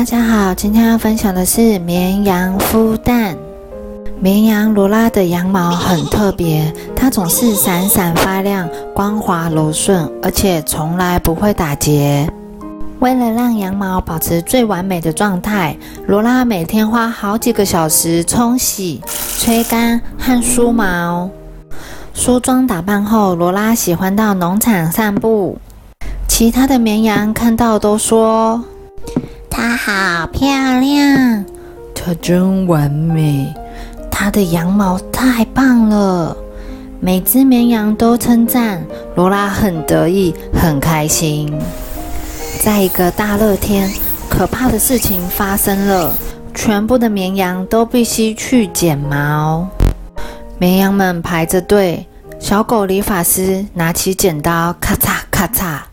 大家好，今天要分享的是绵羊孵蛋。绵羊罗拉的羊毛很特别，它总是闪闪发亮、光滑柔顺，而且从来不会打结。为了让羊毛保持最完美的状态，罗拉每天花好几个小时冲洗、吹干和梳毛。梳妆打扮后，罗拉喜欢到农场散步。其他的绵羊看到都说。它好漂亮，它真完美，它的羊毛太棒了。每只绵羊都称赞罗拉，很得意，很开心。在一个大热天，可怕的事情发生了，全部的绵羊都必须去剪毛。绵羊们排着队，小狗理发师拿起剪刀，咔嚓咔嚓。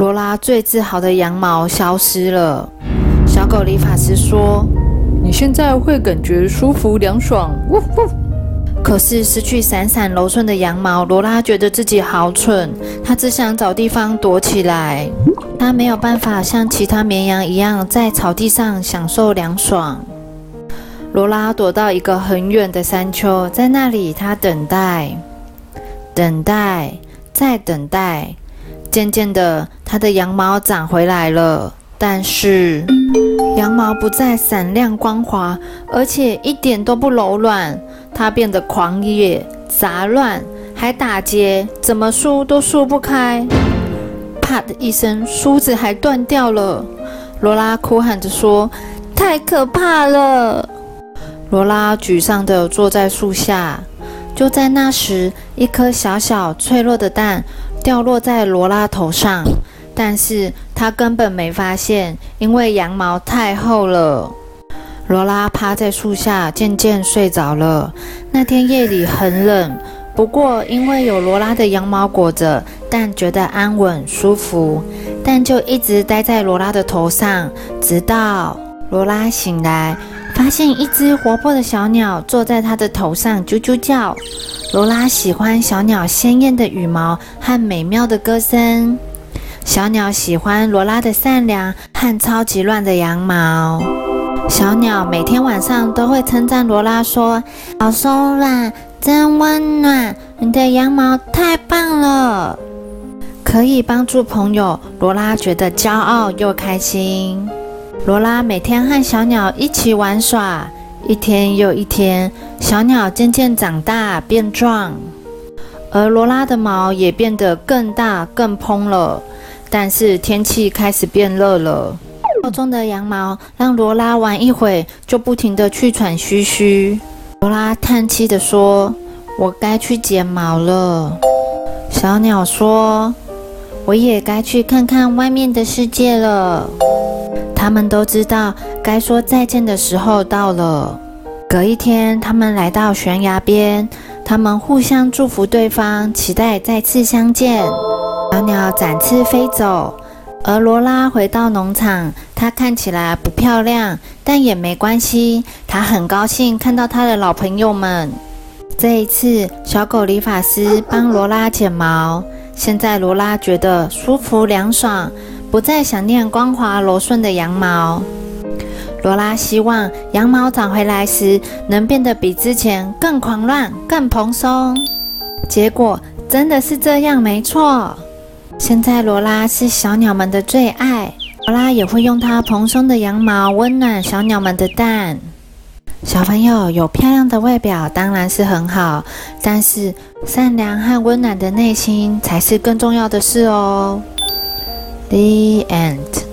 罗拉最自豪的羊毛消失了。小狗理发师说：“你现在会感觉舒服凉爽。”可是失去闪闪柔顺的羊毛，罗拉觉得自己好蠢。她只想找地方躲起来。她没有办法像其他绵羊一样在草地上享受凉爽。罗拉躲到一个很远的山丘，在那里，她等待，等待，再等待。渐渐的，它的羊毛长回来了，但是羊毛不再闪亮光滑，而且一点都不柔软。它变得狂野、杂乱，还打结，怎么梳都梳不开。啪的一声，梳子还断掉了。罗拉哭喊着说：“太可怕了！”罗拉沮丧地坐在树下。就在那时，一颗小小脆弱的蛋。掉落在罗拉头上，但是她根本没发现，因为羊毛太厚了。罗拉趴在树下，渐渐睡着了。那天夜里很冷，不过因为有罗拉的羊毛裹着，蛋觉得安稳舒服。蛋就一直待在罗拉的头上，直到罗拉醒来，发现一只活泼的小鸟坐在它的头上，啾啾叫。罗拉喜欢小鸟鲜艳的羽毛和美妙的歌声。小鸟喜欢罗拉的善良和超级乱的羊毛。小鸟每天晚上都会称赞罗拉说：“好松软，真温暖，你的羊毛太棒了，可以帮助朋友。”罗拉觉得骄傲又开心。罗拉每天和小鸟一起玩耍。一天又一天，小鸟渐渐长大变壮，而罗拉的毛也变得更大更蓬了。但是天气开始变热了，厚重的羊毛让罗拉玩一会就不停地气喘吁吁。罗拉叹气地说：“我该去剪毛了。”小鸟说：“我也该去看看外面的世界了。”他们都知道。该说再见的时候到了。隔一天，他们来到悬崖边，他们互相祝福对方，期待再次相见。小鸟展翅飞走，而罗拉回到农场。她看起来不漂亮，但也没关系。她很高兴看到她的老朋友们。这一次，小狗理发师帮罗拉剪毛。现在，罗拉觉得舒服凉爽，不再想念光滑柔顺的羊毛。罗拉希望羊毛长回来时能变得比之前更狂乱、更蓬松。结果真的是这样，没错。现在罗拉是小鸟们的最爱，罗拉也会用它蓬松的羊毛温暖小鸟们的蛋。小朋友有漂亮的外表当然是很好，但是善良和温暖的内心才是更重要的事哦。The end.